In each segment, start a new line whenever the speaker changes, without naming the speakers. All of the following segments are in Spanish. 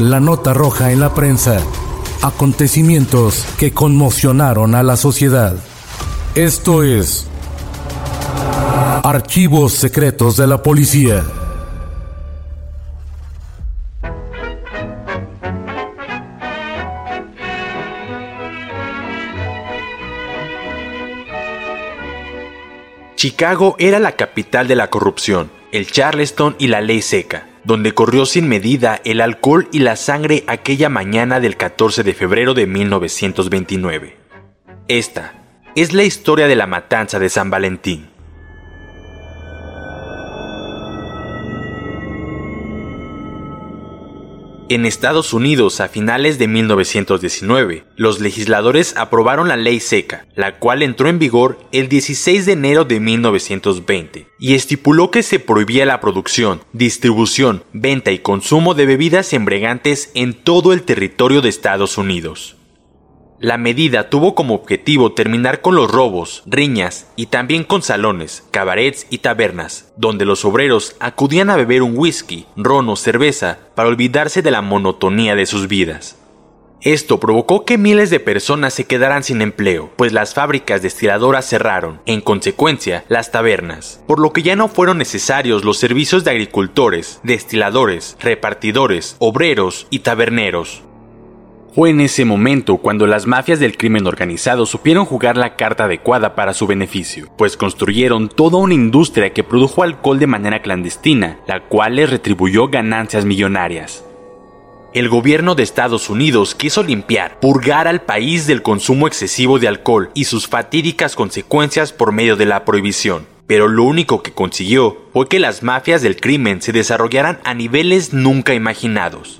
La nota roja en la prensa. Acontecimientos que conmocionaron a la sociedad. Esto es Archivos Secretos de la Policía.
Chicago era la capital de la corrupción, el Charleston y la ley seca, donde corrió sin medida el alcohol y la sangre aquella mañana del 14 de febrero de 1929. Esta es la historia de la matanza de San Valentín. En Estados Unidos, a finales de 1919, los legisladores aprobaron la ley seca, la cual entró en vigor el 16 de enero de 1920, y estipuló que se prohibía la producción, distribución, venta y consumo de bebidas embriagantes en todo el territorio de Estados Unidos. La medida tuvo como objetivo terminar con los robos, riñas y también con salones, cabarets y tabernas, donde los obreros acudían a beber un whisky, ron o cerveza para olvidarse de la monotonía de sus vidas. Esto provocó que miles de personas se quedaran sin empleo, pues las fábricas destiladoras cerraron, en consecuencia, las tabernas, por lo que ya no fueron necesarios los servicios de agricultores, destiladores, repartidores, obreros y taberneros. Fue en ese momento cuando las mafias del crimen organizado supieron jugar la carta adecuada para su beneficio, pues construyeron toda una industria que produjo alcohol de manera clandestina, la cual les retribuyó ganancias millonarias. El gobierno de Estados Unidos quiso limpiar, purgar al país del consumo excesivo de alcohol y sus fatídicas consecuencias por medio de la prohibición, pero lo único que consiguió fue que las mafias del crimen se desarrollaran a niveles nunca imaginados.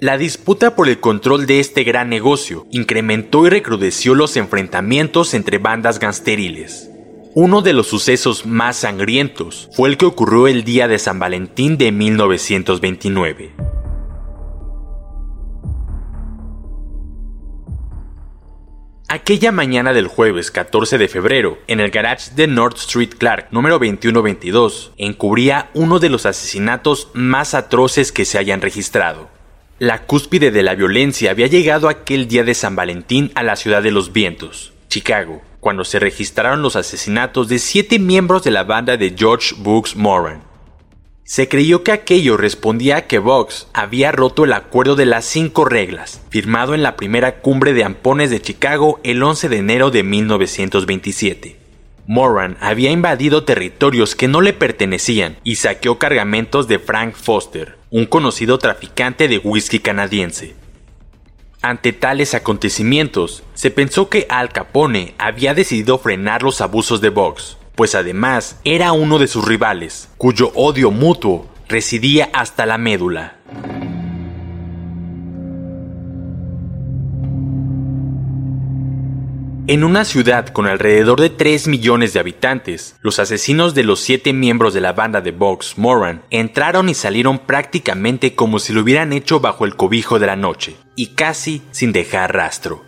La disputa por el control de este gran negocio incrementó y recrudeció los enfrentamientos entre bandas gangsteriles. Uno de los sucesos más sangrientos fue el que ocurrió el día de San Valentín de 1929. Aquella mañana del jueves 14 de febrero, en el garage de North Street Clark, número 2122, encubría uno de los asesinatos más atroces que se hayan registrado. La cúspide de la violencia había llegado aquel día de San Valentín a la ciudad de los vientos, Chicago, cuando se registraron los asesinatos de siete miembros de la banda de George Books Moran. Se creyó que aquello respondía a que Vox había roto el acuerdo de las cinco reglas, firmado en la primera cumbre de ampones de Chicago el 11 de enero de 1927. Moran había invadido territorios que no le pertenecían y saqueó cargamentos de Frank Foster, un conocido traficante de whisky canadiense. Ante tales acontecimientos, se pensó que Al Capone había decidido frenar los abusos de Vox, pues además era uno de sus rivales, cuyo odio mutuo residía hasta la médula. En una ciudad con alrededor de 3 millones de habitantes, los asesinos de los siete miembros de la banda de Vox Moran entraron y salieron prácticamente como si lo hubieran hecho bajo el cobijo de la noche, y casi sin dejar rastro.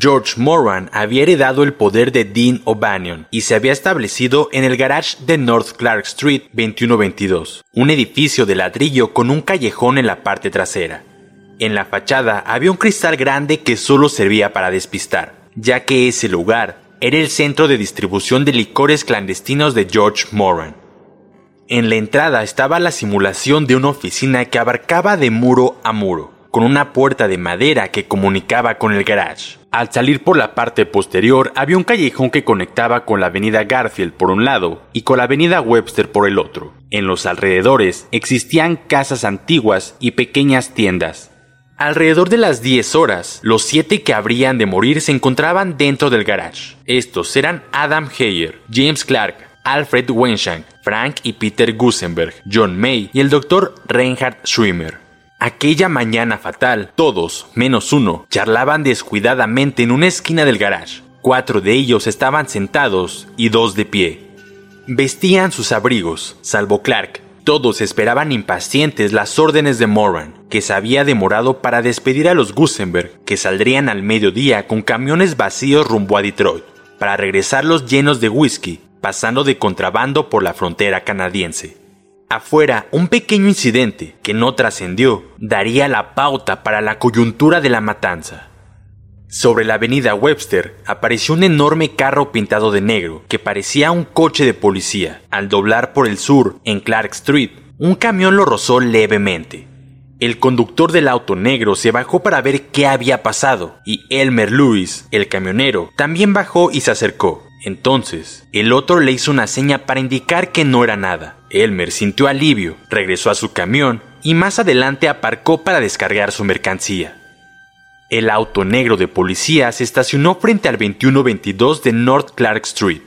George Moran había heredado el poder de Dean O'Banion y se había establecido en el garage de North Clark Street 2122, un edificio de ladrillo con un callejón en la parte trasera. En la fachada había un cristal grande que solo servía para despistar ya que ese lugar era el centro de distribución de licores clandestinos de George Moran. En la entrada estaba la simulación de una oficina que abarcaba de muro a muro, con una puerta de madera que comunicaba con el garage. Al salir por la parte posterior había un callejón que conectaba con la avenida Garfield por un lado y con la avenida Webster por el otro. En los alrededores existían casas antiguas y pequeñas tiendas. Alrededor de las 10 horas, los siete que habrían de morir se encontraban dentro del garage. Estos eran Adam Heyer, James Clark, Alfred Wenshank, Frank y Peter Gusenberg, John May y el Dr. Reinhard Schwimmer. Aquella mañana fatal, todos, menos uno, charlaban descuidadamente en una esquina del garage. Cuatro de ellos estaban sentados y dos de pie. Vestían sus abrigos, salvo Clark. Todos esperaban impacientes las órdenes de Moran, que se había demorado para despedir a los Gusenberg, que saldrían al mediodía con camiones vacíos rumbo a Detroit, para regresarlos llenos de whisky, pasando de contrabando por la frontera canadiense. Afuera, un pequeño incidente que no trascendió daría la pauta para la coyuntura de la matanza. Sobre la avenida Webster apareció un enorme carro pintado de negro que parecía un coche de policía. Al doblar por el sur, en Clark Street, un camión lo rozó levemente. El conductor del auto negro se bajó para ver qué había pasado y Elmer Lewis, el camionero, también bajó y se acercó. Entonces, el otro le hizo una seña para indicar que no era nada. Elmer sintió alivio, regresó a su camión y más adelante aparcó para descargar su mercancía. El auto negro de policía se estacionó frente al 2122 de North Clark Street.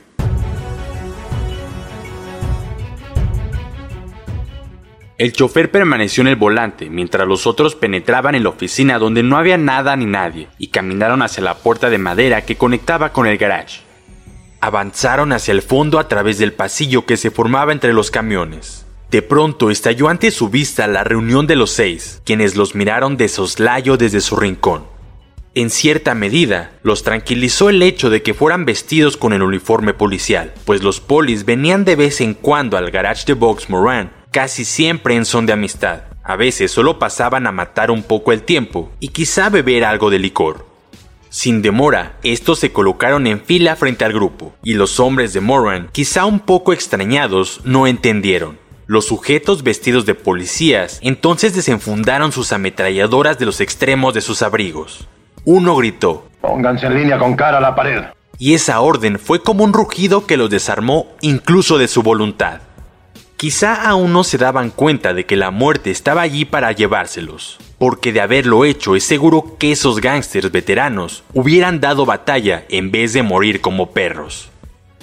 El chofer permaneció en el volante mientras los otros penetraban en la oficina donde no había nada ni nadie y caminaron hacia la puerta de madera que conectaba con el garage. Avanzaron hacia el fondo a través del pasillo que se formaba entre los camiones. De pronto estalló ante su vista la reunión de los seis, quienes los miraron de soslayo desde su rincón. En cierta medida, los tranquilizó el hecho de que fueran vestidos con el uniforme policial, pues los polis venían de vez en cuando al garage de Box Moran, casi siempre en son de amistad. A veces solo pasaban a matar un poco el tiempo y quizá beber algo de licor. Sin demora, estos se colocaron en fila frente al grupo, y los hombres de Moran, quizá un poco extrañados, no entendieron. Los sujetos vestidos de policías entonces desenfundaron sus ametralladoras de los extremos de sus abrigos. Uno gritó,
Pónganse en línea con cara a la pared.
Y esa orden fue como un rugido que los desarmó incluso de su voluntad. Quizá aún no se daban cuenta de que la muerte estaba allí para llevárselos, porque de haberlo hecho es seguro que esos gángsters veteranos hubieran dado batalla en vez de morir como perros.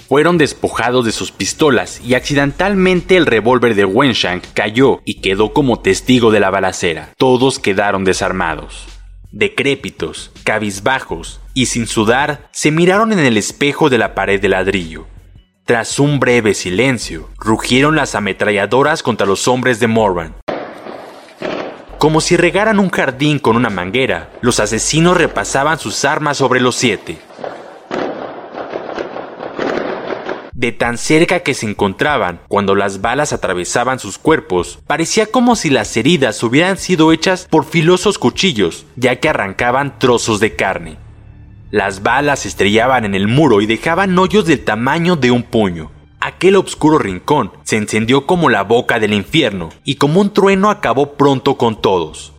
Fueron despojados de sus pistolas y accidentalmente el revólver de Wenshank cayó y quedó como testigo de la balacera. Todos quedaron desarmados. Decrépitos, cabizbajos y sin sudar, se miraron en el espejo de la pared de ladrillo. Tras un breve silencio, rugieron las ametralladoras contra los hombres de Moran. Como si regaran un jardín con una manguera, los asesinos repasaban sus armas sobre los siete. De tan cerca que se encontraban, cuando las balas atravesaban sus cuerpos, parecía como si las heridas hubieran sido hechas por filosos cuchillos, ya que arrancaban trozos de carne. Las balas estrellaban en el muro y dejaban hoyos del tamaño de un puño. Aquel oscuro rincón se encendió como la boca del infierno y como un trueno acabó pronto con todos.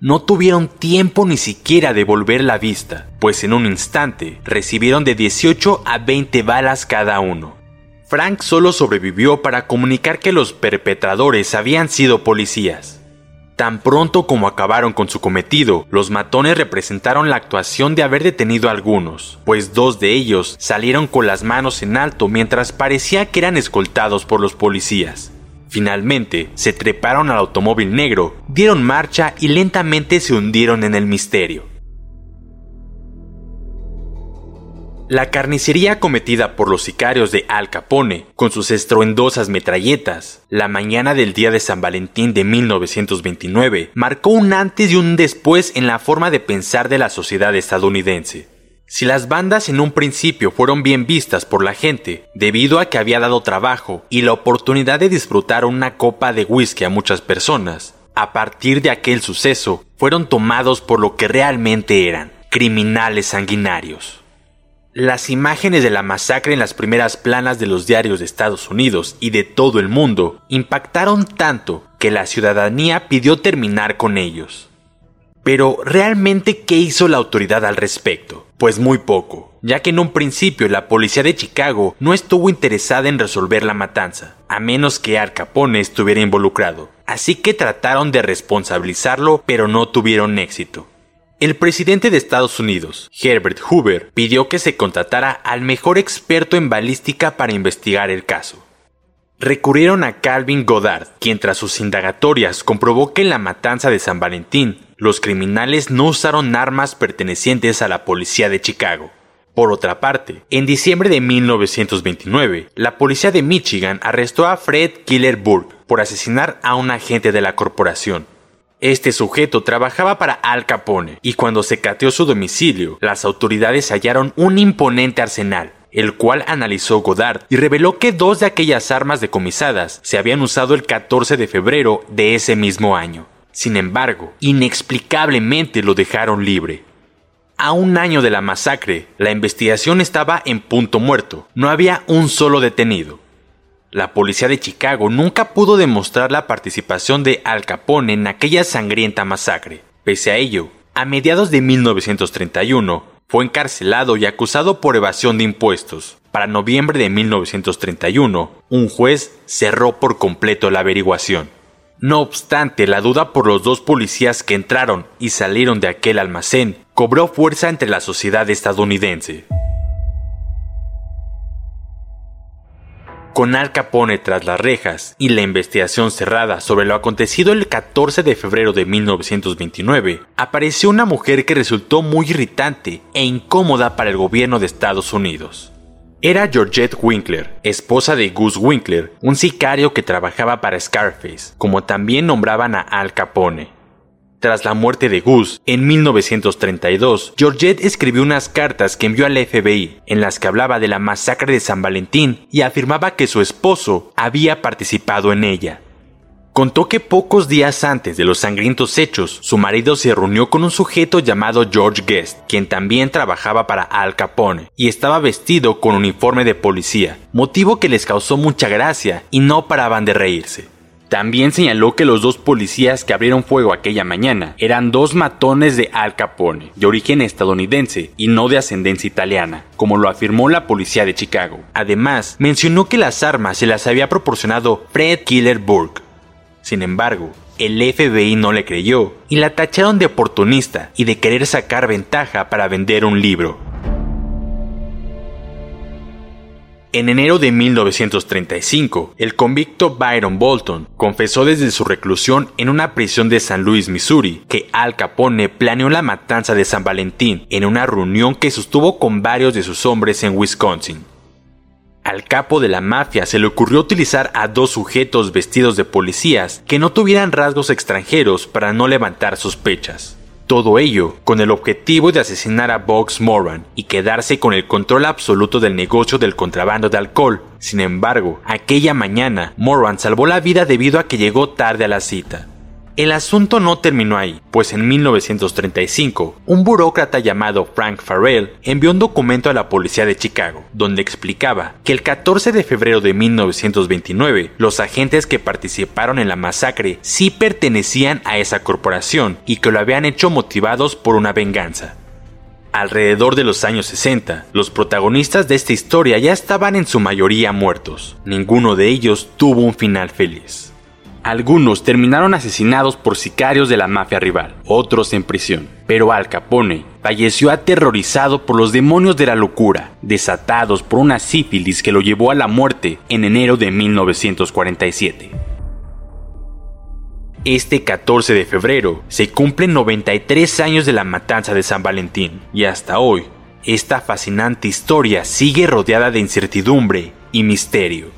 No tuvieron tiempo ni siquiera de volver la vista, pues en un instante recibieron de 18 a 20 balas cada uno. Frank solo sobrevivió para comunicar que los perpetradores habían sido policías. Tan pronto como acabaron con su cometido, los matones representaron la actuación de haber detenido a algunos, pues dos de ellos salieron con las manos en alto mientras parecía que eran escoltados por los policías. Finalmente, se treparon al automóvil negro, dieron marcha y lentamente se hundieron en el misterio. La carnicería cometida por los sicarios de Al Capone, con sus estruendosas metralletas, la mañana del día de San Valentín de 1929, marcó un antes y un después en la forma de pensar de la sociedad estadounidense. Si las bandas en un principio fueron bien vistas por la gente, debido a que había dado trabajo y la oportunidad de disfrutar una copa de whisky a muchas personas, a partir de aquel suceso fueron tomados por lo que realmente eran, criminales sanguinarios. Las imágenes de la masacre en las primeras planas de los diarios de Estados Unidos y de todo el mundo impactaron tanto que la ciudadanía pidió terminar con ellos. Pero ¿realmente qué hizo la autoridad al respecto? Pues muy poco, ya que en un principio la policía de Chicago no estuvo interesada en resolver la matanza, a menos que Al Capone estuviera involucrado, así que trataron de responsabilizarlo pero no tuvieron éxito. El presidente de Estados Unidos, Herbert Hoover, pidió que se contratara al mejor experto en balística para investigar el caso. Recurrieron a Calvin Goddard, quien tras sus indagatorias comprobó que en la matanza de San Valentín los criminales no usaron armas pertenecientes a la policía de Chicago. Por otra parte, en diciembre de 1929, la policía de Michigan arrestó a Fred Killer Burke por asesinar a un agente de la corporación. Este sujeto trabajaba para Al Capone y cuando se cateó su domicilio, las autoridades hallaron un imponente arsenal, el cual analizó Godard y reveló que dos de aquellas armas decomisadas se habían usado el 14 de febrero de ese mismo año. Sin embargo, inexplicablemente lo dejaron libre. A un año de la masacre, la investigación estaba en punto muerto. No había un solo detenido. La policía de Chicago nunca pudo demostrar la participación de Al Capone en aquella sangrienta masacre. Pese a ello, a mediados de 1931, fue encarcelado y acusado por evasión de impuestos. Para noviembre de 1931, un juez cerró por completo la averiguación. No obstante, la duda por los dos policías que entraron y salieron de aquel almacén cobró fuerza entre la sociedad estadounidense. Con Al Capone tras las rejas y la investigación cerrada sobre lo acontecido el 14 de febrero de 1929, apareció una mujer que resultó muy irritante e incómoda para el gobierno de Estados Unidos. Era Georgette Winkler, esposa de Gus Winkler, un sicario que trabajaba para Scarface, como también nombraban a Al Capone. Tras la muerte de Gus, en 1932, Georgette escribió unas cartas que envió al FBI, en las que hablaba de la masacre de San Valentín y afirmaba que su esposo había participado en ella. Contó que pocos días antes de los sangrientos hechos, su marido se reunió con un sujeto llamado George Guest, quien también trabajaba para Al Capone, y estaba vestido con uniforme de policía, motivo que les causó mucha gracia y no paraban de reírse. También señaló que los dos policías que abrieron fuego aquella mañana eran dos matones de Al Capone, de origen estadounidense y no de ascendencia italiana, como lo afirmó la policía de Chicago. Además, mencionó que las armas se las había proporcionado Fred Killer Burke, sin embargo, el FBI no le creyó y la tacharon de oportunista y de querer sacar ventaja para vender un libro. En enero de 1935, el convicto Byron Bolton confesó desde su reclusión en una prisión de San Luis, Missouri, que Al Capone planeó la matanza de San Valentín en una reunión que sostuvo con varios de sus hombres en Wisconsin. Al capo de la mafia se le ocurrió utilizar a dos sujetos vestidos de policías que no tuvieran rasgos extranjeros para no levantar sospechas. Todo ello con el objetivo de asesinar a Box Moran y quedarse con el control absoluto del negocio del contrabando de alcohol. Sin embargo, aquella mañana, Moran salvó la vida debido a que llegó tarde a la cita. El asunto no terminó ahí, pues en 1935, un burócrata llamado Frank Farrell envió un documento a la policía de Chicago, donde explicaba que el 14 de febrero de 1929, los agentes que participaron en la masacre sí pertenecían a esa corporación y que lo habían hecho motivados por una venganza. Alrededor de los años 60, los protagonistas de esta historia ya estaban en su mayoría muertos. Ninguno de ellos tuvo un final feliz. Algunos terminaron asesinados por sicarios de la mafia rival, otros en prisión. Pero Al Capone falleció aterrorizado por los demonios de la locura, desatados por una sífilis que lo llevó a la muerte en enero de 1947. Este 14 de febrero se cumplen 93 años de la matanza de San Valentín y hasta hoy esta fascinante historia sigue rodeada de incertidumbre y misterio.